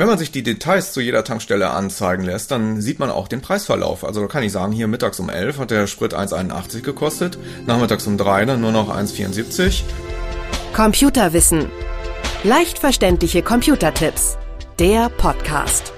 Wenn man sich die Details zu jeder Tankstelle anzeigen lässt, dann sieht man auch den Preisverlauf. Also kann ich sagen, hier mittags um 11 hat der Sprit 1,81 gekostet, nachmittags um 3 dann nur noch 1,74. Computerwissen. Leicht verständliche Computertipps. Der Podcast.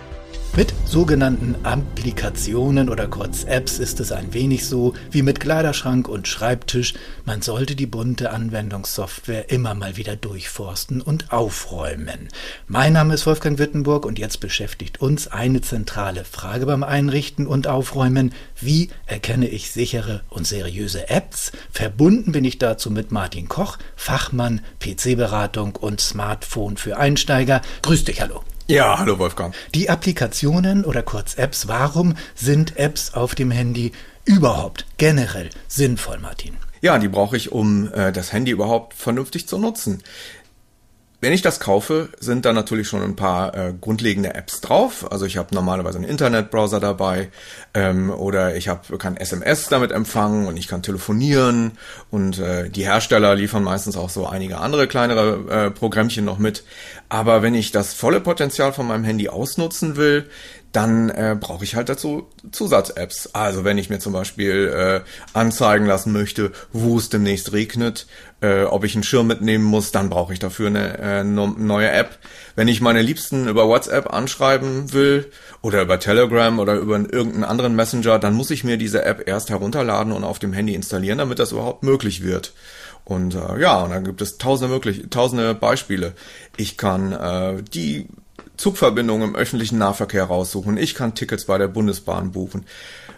Mit sogenannten Applikationen oder kurz Apps ist es ein wenig so wie mit Kleiderschrank und Schreibtisch. Man sollte die bunte Anwendungssoftware immer mal wieder durchforsten und aufräumen. Mein Name ist Wolfgang Wittenburg und jetzt beschäftigt uns eine zentrale Frage beim Einrichten und Aufräumen. Wie erkenne ich sichere und seriöse Apps? Verbunden bin ich dazu mit Martin Koch, Fachmann, PC-Beratung und Smartphone für Einsteiger. Grüß dich, hallo. Ja, hallo Wolfgang. Die Applikationen oder kurz Apps, warum sind Apps auf dem Handy überhaupt generell sinnvoll, Martin? Ja, die brauche ich, um äh, das Handy überhaupt vernünftig zu nutzen. Wenn ich das kaufe, sind da natürlich schon ein paar äh, grundlegende Apps drauf. Also ich habe normalerweise einen Internetbrowser dabei ähm, oder ich hab, kann SMS damit empfangen und ich kann telefonieren und äh, die Hersteller liefern meistens auch so einige andere kleinere äh, Programmchen noch mit. Aber wenn ich das volle Potenzial von meinem Handy ausnutzen will, dann äh, brauche ich halt dazu Zusatz-Apps. Also wenn ich mir zum Beispiel äh, anzeigen lassen möchte, wo es demnächst regnet, äh, ob ich einen Schirm mitnehmen muss, dann brauche ich dafür eine äh, neue App. Wenn ich meine Liebsten über WhatsApp anschreiben will oder über Telegram oder über irgendeinen anderen Messenger, dann muss ich mir diese App erst herunterladen und auf dem Handy installieren, damit das überhaupt möglich wird. Und äh, ja, und dann gibt es tausende möglich, tausende Beispiele. Ich kann äh, die Zugverbindungen im öffentlichen Nahverkehr raussuchen. Ich kann Tickets bei der Bundesbahn buchen.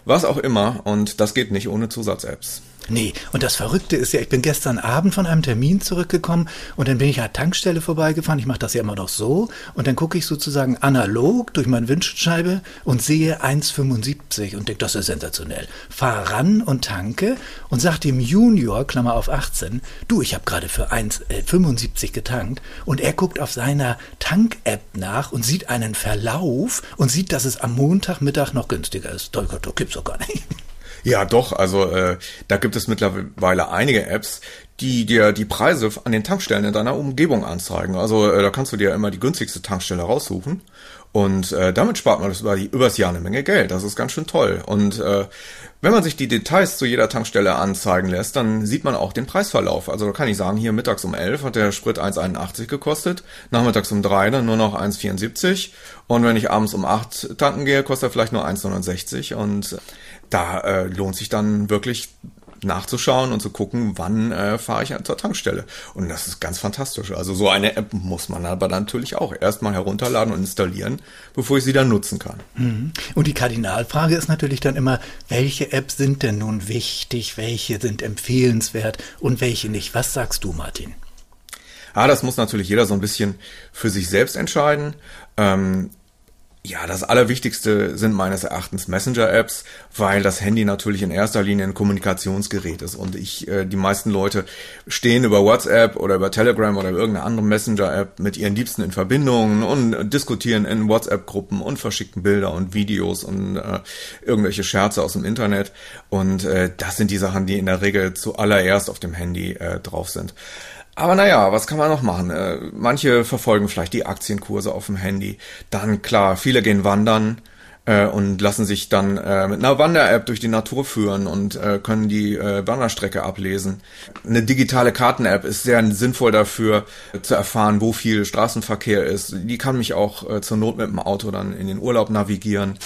Was auch immer. Und das geht nicht ohne Zusatz-Apps. Nee, und das Verrückte ist ja, ich bin gestern Abend von einem Termin zurückgekommen und dann bin ich an der Tankstelle vorbeigefahren. Ich mache das ja immer noch so. Und dann gucke ich sozusagen analog durch meine Windschutzscheibe und sehe 1,75 und denke, das ist sensationell. Fahr ran und tanke und sag dem Junior, Klammer auf 18, du, ich habe gerade für 1,75 äh, getankt. Und er guckt auf seiner Tank-App nach und sieht einen Verlauf und sieht, dass es am Montagmittag noch günstiger ist. Das gibt's doch gar nicht. Ja, doch. Also äh, da gibt es mittlerweile einige Apps, die dir die Preise an den Tankstellen in deiner Umgebung anzeigen. Also äh, da kannst du dir immer die günstigste Tankstelle raussuchen. Und äh, damit spart man das über die, übers Jahr eine Menge Geld. Das ist ganz schön toll. Und äh, wenn man sich die Details zu jeder Tankstelle anzeigen lässt, dann sieht man auch den Preisverlauf. Also da kann ich sagen, hier mittags um 11 hat der Sprit 1,81 gekostet, nachmittags um 3 dann nur noch 1,74 und wenn ich abends um 8 tanken gehe, kostet er vielleicht nur 1,69 und da äh, lohnt sich dann wirklich nachzuschauen und zu gucken, wann äh, fahre ich zur Tankstelle. Und das ist ganz fantastisch. Also so eine App muss man aber natürlich auch erstmal herunterladen und installieren, bevor ich sie dann nutzen kann. Mhm. Und die Kardinalfrage ist natürlich dann immer, welche Apps sind denn nun wichtig, welche sind empfehlenswert und welche nicht? Was sagst du, Martin? Ah, das muss natürlich jeder so ein bisschen für sich selbst entscheiden. Ähm, ja, das Allerwichtigste sind meines Erachtens Messenger-Apps, weil das Handy natürlich in erster Linie ein Kommunikationsgerät ist und ich, äh, die meisten Leute stehen über WhatsApp oder über Telegram oder irgendeine andere Messenger-App mit ihren Liebsten in Verbindung und diskutieren in WhatsApp-Gruppen und verschicken Bilder und Videos und äh, irgendwelche Scherze aus dem Internet und äh, das sind die Sachen, die in der Regel zuallererst auf dem Handy äh, drauf sind. Aber naja, was kann man noch machen? Äh, manche verfolgen vielleicht die Aktienkurse auf dem Handy. Dann klar, viele gehen wandern äh, und lassen sich dann äh, mit einer Wander-App durch die Natur führen und äh, können die Wanderstrecke ablesen. Eine digitale Karten-App ist sehr sinnvoll dafür, zu erfahren, wo viel Straßenverkehr ist. Die kann mich auch zur Not mit dem Auto dann in den Urlaub navigieren.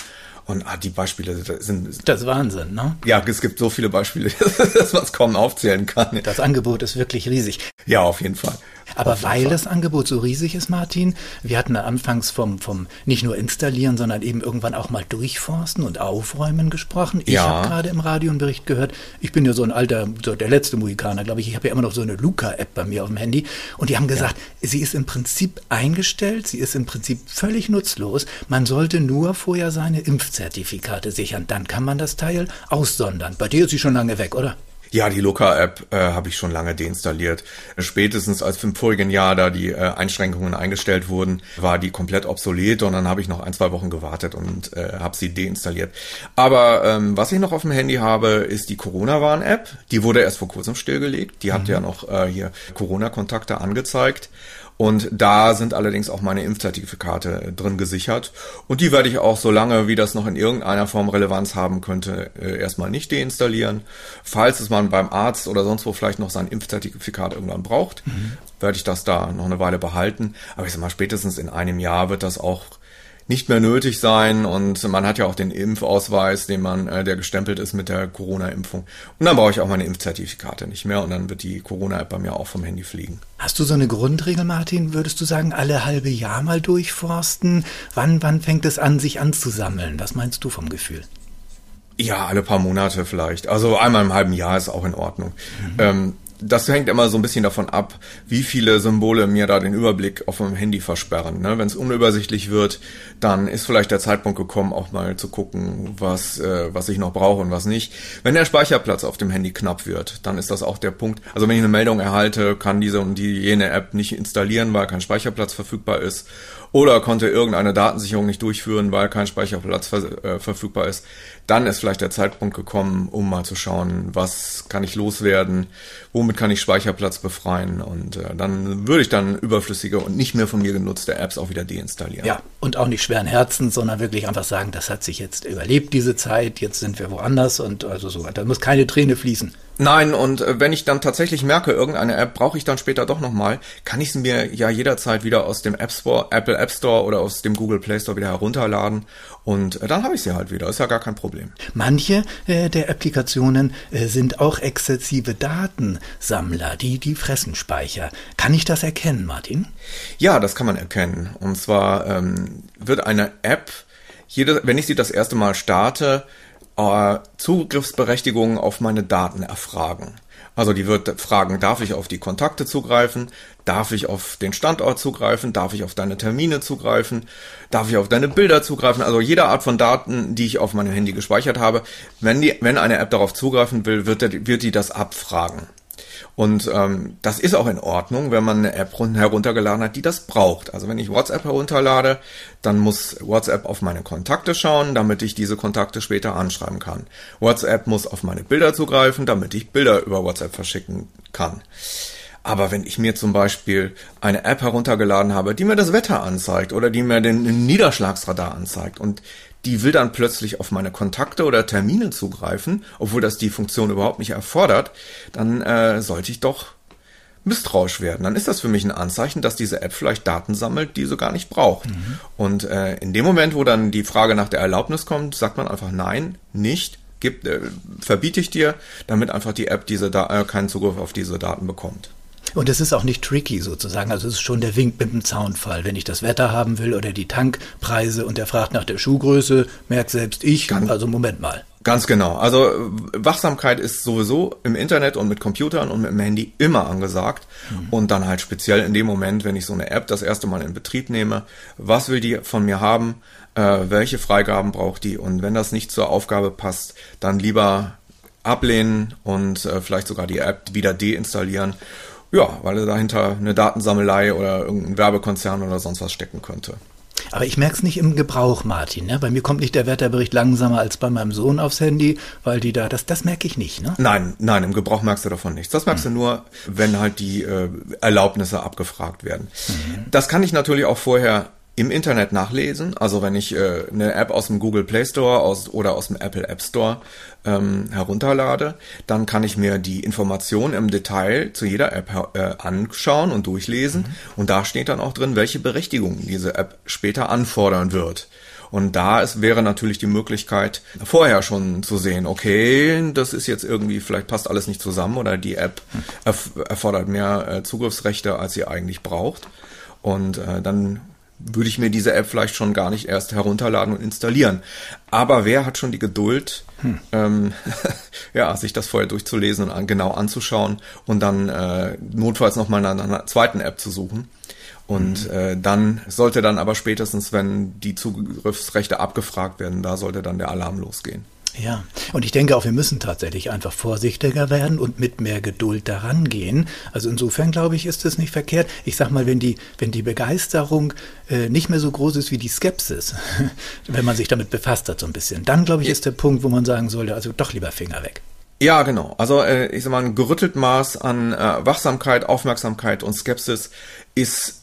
Und ah, die Beispiele sind. Das ist Wahnsinn, ne? Ja, es gibt so viele Beispiele, dass man es kaum aufzählen kann. Das Angebot ist wirklich riesig. Ja, auf jeden Fall. Aber weil das Angebot so riesig ist, Martin, wir hatten anfangs vom, vom nicht nur installieren, sondern eben irgendwann auch mal durchforsten und aufräumen gesprochen. Ich ja. habe gerade im Radio einen Bericht gehört. Ich bin ja so ein alter, so der letzte Mohikaner, glaube ich. Ich habe ja immer noch so eine Luca-App bei mir auf dem Handy. Und die haben gesagt, ja. sie ist im Prinzip eingestellt, sie ist im Prinzip völlig nutzlos. Man sollte nur vorher seine Impfzertifikate sichern. Dann kann man das Teil aussondern. Bei dir ist sie schon lange weg, oder? Ja, die Luca-App äh, habe ich schon lange deinstalliert. Spätestens als im vorigen Jahr da die äh, Einschränkungen eingestellt wurden, war die komplett obsolet und dann habe ich noch ein, zwei Wochen gewartet und äh, habe sie deinstalliert. Aber ähm, was ich noch auf dem Handy habe, ist die Corona-Warn-App. Die wurde erst vor kurzem stillgelegt. Die mhm. hat ja noch äh, hier Corona-Kontakte angezeigt. Und da sind allerdings auch meine Impfzertifikate drin gesichert. Und die werde ich auch, solange wie das noch in irgendeiner Form Relevanz haben könnte, äh, erstmal nicht deinstallieren. Falls es man beim Arzt oder sonst wo vielleicht noch sein Impfzertifikat irgendwann braucht, mhm. werde ich das da noch eine Weile behalten. Aber ich sag mal, spätestens in einem Jahr wird das auch nicht mehr nötig sein und man hat ja auch den Impfausweis, den man, äh, der gestempelt ist mit der Corona-Impfung. Und dann brauche ich auch meine Impfzertifikate nicht mehr und dann wird die Corona-App bei mir auch vom Handy fliegen. Hast du so eine Grundregel, Martin? Würdest du sagen, alle halbe Jahr mal durchforsten? Wann, wann fängt es an, sich anzusammeln? Was meinst du vom Gefühl? Ja, alle paar Monate vielleicht. Also einmal im halben Jahr ist auch in Ordnung. Mhm. Ähm, das hängt immer so ein bisschen davon ab, wie viele Symbole mir da den Überblick auf meinem Handy versperren. Ne? Wenn es unübersichtlich wird, dann ist vielleicht der Zeitpunkt gekommen, auch mal zu gucken, was, äh, was ich noch brauche und was nicht. Wenn der Speicherplatz auf dem Handy knapp wird, dann ist das auch der Punkt. Also wenn ich eine Meldung erhalte, kann diese und die jene App nicht installieren, weil kein Speicherplatz verfügbar ist oder konnte irgendeine Datensicherung nicht durchführen, weil kein Speicherplatz ver äh, verfügbar ist, dann ist vielleicht der Zeitpunkt gekommen, um mal zu schauen, was kann ich loswerden, womit kann ich Speicherplatz befreien. Und äh, dann würde ich dann überflüssige und nicht mehr von mir genutzte Apps auch wieder deinstallieren. Ja, und auch nicht schweren Herzens, sondern wirklich einfach sagen, das hat sich jetzt überlebt, diese Zeit, jetzt sind wir woanders und also so weiter. Da muss keine Träne fließen. Nein, und äh, wenn ich dann tatsächlich merke, irgendeine App brauche ich dann später doch nochmal, kann ich sie mir ja jederzeit wieder aus dem App Store, Apple App Store oder aus dem Google Play Store wieder herunterladen und äh, dann habe ich sie halt wieder. Ist ja gar kein Problem. Manche äh, der Applikationen äh, sind auch exzessive Datensammler, die, die fressen Speicher. Kann ich das erkennen, Martin? Ja, das kann man erkennen. Und zwar ähm, wird eine App, jede, wenn ich sie das erste Mal starte, äh, Zugriffsberechtigungen auf meine Daten erfragen. Also die wird fragen, darf ich auf die Kontakte zugreifen? Darf ich auf den Standort zugreifen? Darf ich auf deine Termine zugreifen? Darf ich auf deine Bilder zugreifen? Also jede Art von Daten, die ich auf meinem Handy gespeichert habe. Wenn, die, wenn eine App darauf zugreifen will, wird, der, wird die das abfragen. Und ähm, das ist auch in Ordnung, wenn man eine App heruntergeladen hat, die das braucht. Also wenn ich WhatsApp herunterlade, dann muss WhatsApp auf meine Kontakte schauen, damit ich diese Kontakte später anschreiben kann. WhatsApp muss auf meine Bilder zugreifen, damit ich Bilder über WhatsApp verschicken kann. Aber wenn ich mir zum Beispiel eine App heruntergeladen habe, die mir das Wetter anzeigt oder die mir den Niederschlagsradar anzeigt und die will dann plötzlich auf meine Kontakte oder Termine zugreifen, obwohl das die Funktion überhaupt nicht erfordert, dann äh, sollte ich doch misstrauisch werden. Dann ist das für mich ein Anzeichen, dass diese App vielleicht Daten sammelt, die sie gar nicht braucht. Mhm. Und äh, in dem Moment, wo dann die Frage nach der Erlaubnis kommt, sagt man einfach nein, nicht, gibt, äh, verbiete ich dir, damit einfach die App diese da äh, keinen Zugriff auf diese Daten bekommt. Und es ist auch nicht tricky sozusagen. Also es ist schon der Wink mit dem Zaunfall. Wenn ich das Wetter haben will oder die Tankpreise und der fragt nach der Schuhgröße, merkt selbst ich, ganz, also Moment mal. Ganz genau. Also Wachsamkeit ist sowieso im Internet und mit Computern und mit dem Handy immer angesagt. Mhm. Und dann halt speziell in dem Moment, wenn ich so eine App das erste Mal in Betrieb nehme, was will die von mir haben, äh, welche Freigaben braucht die und wenn das nicht zur Aufgabe passt, dann lieber ablehnen und äh, vielleicht sogar die App wieder deinstallieren ja, weil dahinter eine Datensammelei oder irgendein Werbekonzern oder sonst was stecken könnte. Aber ich merke es nicht im Gebrauch, Martin. Ne? Bei mir kommt nicht der Wetterbericht langsamer als bei meinem Sohn aufs Handy, weil die da, das, das merke ich nicht. Ne? Nein, nein, im Gebrauch merkst du davon nichts. Das merkst hm. du nur, wenn halt die äh, Erlaubnisse abgefragt werden. Mhm. Das kann ich natürlich auch vorher im Internet nachlesen. Also wenn ich äh, eine App aus dem Google Play Store aus, oder aus dem Apple App Store ähm, herunterlade, dann kann ich mir die Informationen im Detail zu jeder App äh, anschauen und durchlesen. Mhm. Und da steht dann auch drin, welche Berechtigungen diese App später anfordern wird. Und da ist, wäre natürlich die Möglichkeit, vorher schon zu sehen, okay, das ist jetzt irgendwie, vielleicht passt alles nicht zusammen oder die App hm. erf erfordert mehr äh, Zugriffsrechte, als sie eigentlich braucht. Und äh, dann würde ich mir diese App vielleicht schon gar nicht erst herunterladen und installieren. Aber wer hat schon die Geduld, hm. ähm, ja, sich das vorher durchzulesen und an, genau anzuschauen und dann äh, notfalls nochmal nach einer zweiten App zu suchen? Und mhm. äh, dann sollte dann aber spätestens, wenn die Zugriffsrechte abgefragt werden, da sollte dann der Alarm losgehen. Ja, und ich denke auch, wir müssen tatsächlich einfach vorsichtiger werden und mit mehr Geduld daran gehen. Also insofern glaube ich, ist es nicht verkehrt. Ich sag mal, wenn die, wenn die Begeisterung äh, nicht mehr so groß ist wie die Skepsis, wenn man sich damit befasst hat so ein bisschen, dann glaube ich, ist der Punkt, wo man sagen sollte, also doch lieber Finger weg. Ja, genau. Also äh, ich sag mal, ein gerüttelt Maß an äh, Wachsamkeit, Aufmerksamkeit und Skepsis ist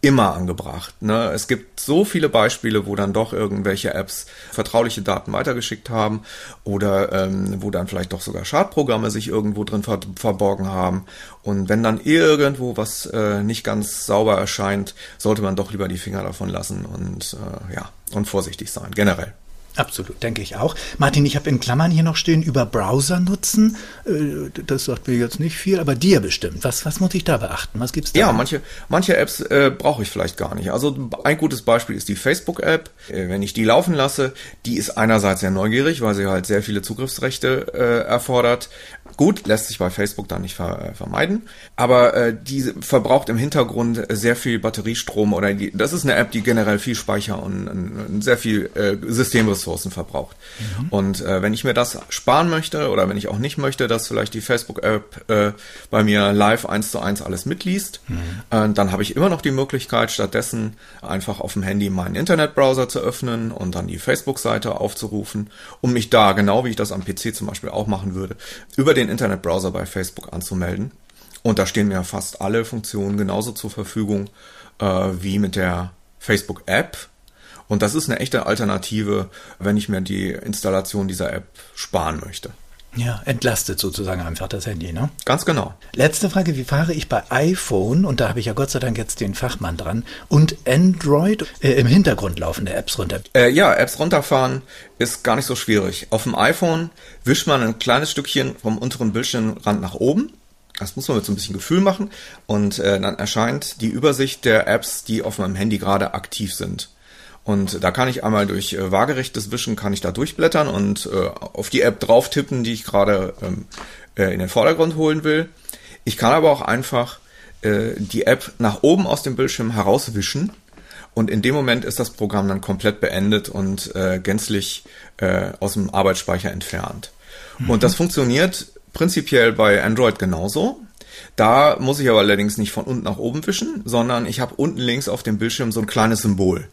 immer angebracht. Ne? Es gibt so viele Beispiele, wo dann doch irgendwelche Apps vertrauliche Daten weitergeschickt haben oder ähm, wo dann vielleicht doch sogar Schadprogramme sich irgendwo drin ver verborgen haben. Und wenn dann irgendwo was äh, nicht ganz sauber erscheint, sollte man doch lieber die Finger davon lassen und äh, ja und vorsichtig sein generell. Absolut, denke ich auch. Martin, ich habe in Klammern hier noch stehen, über Browser nutzen. Äh, das sagt mir jetzt nicht viel, aber dir bestimmt. Was, was muss ich da beachten? Was gibt's da? Ja, manche, manche Apps äh, brauche ich vielleicht gar nicht. Also ein gutes Beispiel ist die Facebook-App. Äh, wenn ich die laufen lasse, die ist einerseits sehr neugierig, weil sie halt sehr viele Zugriffsrechte äh, erfordert. Gut, lässt sich bei Facebook dann nicht ver vermeiden, aber äh, die verbraucht im Hintergrund sehr viel Batteriestrom oder die, das ist eine App, die generell viel Speicher und, und sehr viel äh, Systemressourcen verbraucht. Mhm. Und äh, wenn ich mir das sparen möchte oder wenn ich auch nicht möchte, dass vielleicht die Facebook-App äh, bei mir live eins zu eins alles mitliest, mhm. äh, dann habe ich immer noch die Möglichkeit, stattdessen einfach auf dem Handy meinen Internetbrowser zu öffnen und dann die Facebook-Seite aufzurufen, um mich da, genau wie ich das am PC zum Beispiel auch machen würde, über den Internetbrowser bei Facebook anzumelden. Und da stehen mir fast alle Funktionen genauso zur Verfügung äh, wie mit der Facebook-App. Und das ist eine echte Alternative, wenn ich mir die Installation dieser App sparen möchte. Ja, entlastet sozusagen einfach das Handy, ne? Ganz genau. Letzte Frage, wie fahre ich bei iPhone, und da habe ich ja Gott sei Dank jetzt den Fachmann dran, und Android äh, im Hintergrund laufende Apps runter? Äh, ja, Apps runterfahren ist gar nicht so schwierig. Auf dem iPhone wischt man ein kleines Stückchen vom unteren Bildschirmrand nach oben. Das muss man mit so ein bisschen Gefühl machen. Und äh, dann erscheint die Übersicht der Apps, die auf meinem Handy gerade aktiv sind. Und da kann ich einmal durch äh, waagerechtes Wischen kann ich da durchblättern und äh, auf die App drauf tippen, die ich gerade ähm, äh, in den Vordergrund holen will. Ich kann aber auch einfach äh, die App nach oben aus dem Bildschirm herauswischen und in dem Moment ist das Programm dann komplett beendet und äh, gänzlich äh, aus dem Arbeitsspeicher entfernt. Mhm. Und das funktioniert prinzipiell bei Android genauso. Da muss ich aber allerdings nicht von unten nach oben wischen, sondern ich habe unten links auf dem Bildschirm so ein kleines Symbol.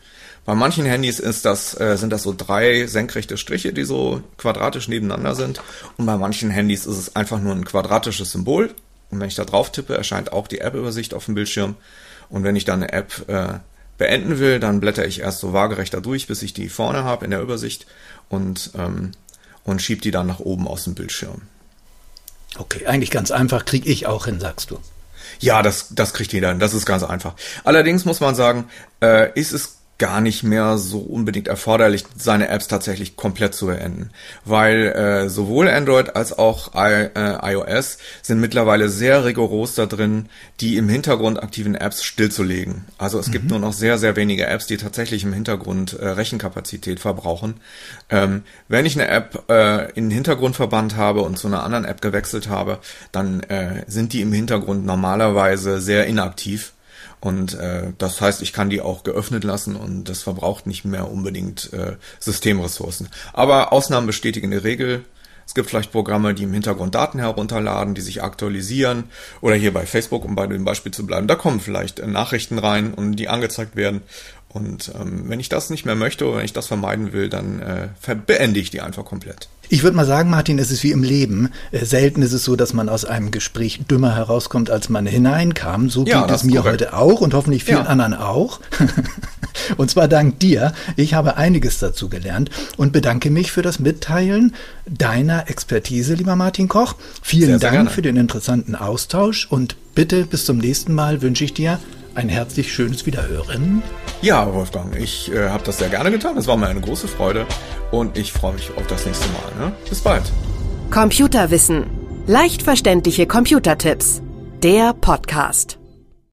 Bei manchen Handys ist das, äh, sind das so drei senkrechte Striche, die so quadratisch nebeneinander sind. Und bei manchen Handys ist es einfach nur ein quadratisches Symbol. Und wenn ich da drauf tippe, erscheint auch die App-Übersicht auf dem Bildschirm. Und wenn ich dann eine App äh, beenden will, dann blätter ich erst so waagerecht da durch, bis ich die vorne habe in der Übersicht und, ähm, und schieb die dann nach oben aus dem Bildschirm. Okay, eigentlich ganz einfach, kriege ich auch hin, sagst du. Ja, das, das kriegt jeder hin, das ist ganz einfach. Allerdings muss man sagen, äh, ist es gar nicht mehr so unbedingt erforderlich, seine Apps tatsächlich komplett zu beenden. Weil äh, sowohl Android als auch I, äh, iOS sind mittlerweile sehr rigoros da drin, die im Hintergrund aktiven Apps stillzulegen. Also es mhm. gibt nur noch sehr, sehr wenige Apps, die tatsächlich im Hintergrund äh, Rechenkapazität verbrauchen. Ähm, wenn ich eine App äh, in den Hintergrund verbannt habe und zu einer anderen App gewechselt habe, dann äh, sind die im Hintergrund normalerweise sehr inaktiv und äh, das heißt, ich kann die auch geöffnet lassen und das verbraucht nicht mehr unbedingt äh, Systemressourcen. Aber Ausnahmen bestätigen die Regel. Es gibt vielleicht Programme, die im Hintergrund Daten herunterladen, die sich aktualisieren. Oder hier bei Facebook, um bei dem Beispiel zu bleiben, da kommen vielleicht äh, Nachrichten rein und die angezeigt werden. Und ähm, wenn ich das nicht mehr möchte oder wenn ich das vermeiden will, dann äh, beende ich die einfach komplett. Ich würde mal sagen, Martin, es ist wie im Leben. Äh, selten ist es so, dass man aus einem Gespräch dümmer herauskommt, als man hineinkam. So ja, geht es mir korrekt. heute auch und hoffentlich vielen ja. anderen auch. und zwar dank dir. Ich habe einiges dazu gelernt und bedanke mich für das Mitteilen deiner Expertise, lieber Martin Koch. Vielen sehr, Dank sehr für den interessanten Austausch und bitte bis zum nächsten Mal wünsche ich dir ein herzlich schönes Wiederhören. Ja, Wolfgang, ich äh, habe das sehr gerne getan. Es war mir eine große Freude und ich freue mich auf das nächste Mal. Ne? Bis bald. Computerwissen. Leicht verständliche Computertipps. Der Podcast.